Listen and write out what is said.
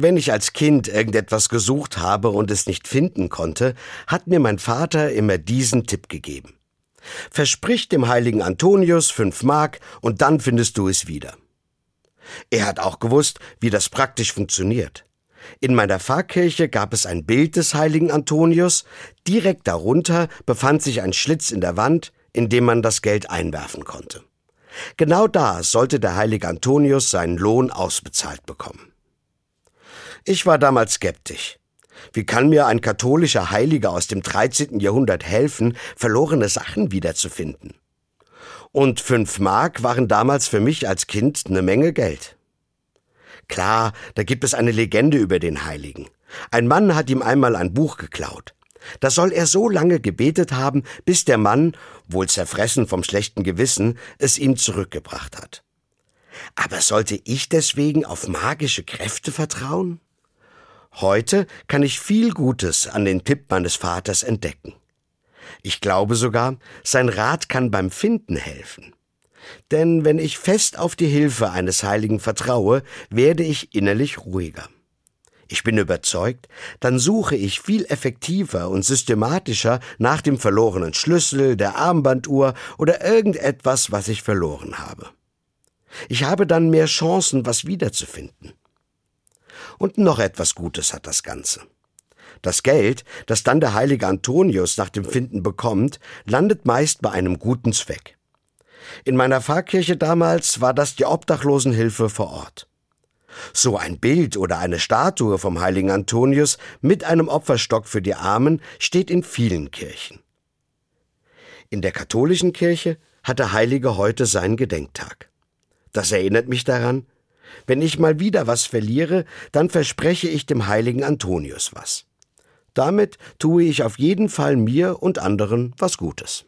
Wenn ich als Kind irgendetwas gesucht habe und es nicht finden konnte, hat mir mein Vater immer diesen Tipp gegeben. Versprich dem heiligen Antonius fünf Mark und dann findest du es wieder. Er hat auch gewusst, wie das praktisch funktioniert. In meiner Pfarrkirche gab es ein Bild des heiligen Antonius, direkt darunter befand sich ein Schlitz in der Wand, in dem man das Geld einwerfen konnte. Genau da sollte der heilige Antonius seinen Lohn ausbezahlt bekommen. Ich war damals skeptisch. Wie kann mir ein katholischer Heiliger aus dem 13. Jahrhundert helfen, verlorene Sachen wiederzufinden? Und fünf Mark waren damals für mich als Kind eine Menge Geld. Klar, da gibt es eine Legende über den Heiligen. Ein Mann hat ihm einmal ein Buch geklaut. Da soll er so lange gebetet haben, bis der Mann, wohl zerfressen vom schlechten Gewissen, es ihm zurückgebracht hat. Aber sollte ich deswegen auf magische Kräfte vertrauen? Heute kann ich viel Gutes an den Tipp meines Vaters entdecken. Ich glaube sogar, sein Rat kann beim Finden helfen. Denn wenn ich fest auf die Hilfe eines Heiligen vertraue, werde ich innerlich ruhiger. Ich bin überzeugt, dann suche ich viel effektiver und systematischer nach dem verlorenen Schlüssel, der Armbanduhr oder irgendetwas, was ich verloren habe. Ich habe dann mehr Chancen, was wiederzufinden. Und noch etwas Gutes hat das Ganze. Das Geld, das dann der heilige Antonius nach dem Finden bekommt, landet meist bei einem guten Zweck. In meiner Pfarrkirche damals war das die Obdachlosenhilfe vor Ort. So ein Bild oder eine Statue vom heiligen Antonius mit einem Opferstock für die Armen steht in vielen Kirchen. In der katholischen Kirche hat der Heilige heute seinen Gedenktag. Das erinnert mich daran, wenn ich mal wieder was verliere, dann verspreche ich dem heiligen Antonius was. Damit tue ich auf jeden Fall mir und anderen was Gutes.